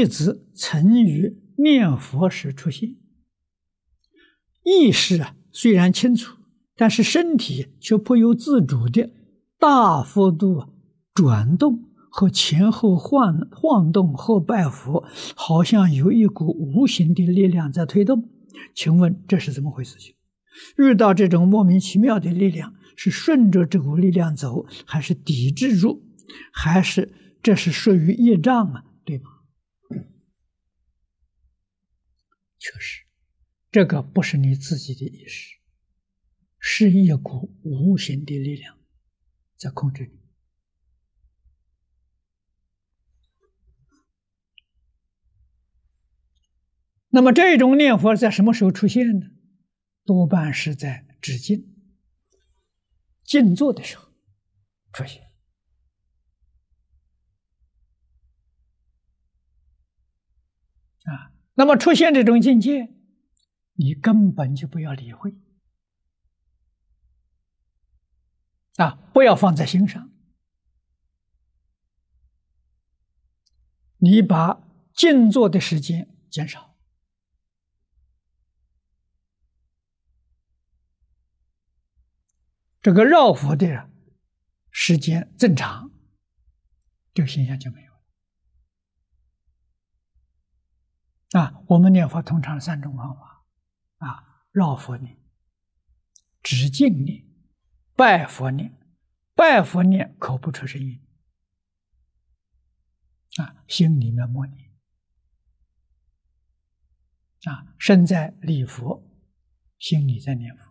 弟子曾于念佛时出现，意识啊虽然清楚，但是身体却不由自主的大幅度转动和前后晃晃动后拜佛，好像有一股无形的力量在推动。请问这是怎么回事情？遇到这种莫名其妙的力量，是顺着这股力量走，还是抵制住，还是这是属于业障啊？对吗？确实，这个不是你自己的意识，是一股无形的力量在控制你。那么这种念佛在什么时候出现呢？多半是在止静、静坐的时候出现。啊，那么出现这种境界，你根本就不要理会，啊，不要放在心上，你把静坐的时间减少。这个绕佛的时间增长，这个现象就没有。啊，我们念佛通常三种方法：啊，绕佛念、直敬念、拜佛念。拜佛念口不出声音，啊，心里面默念，啊，身在礼佛，心里在念佛。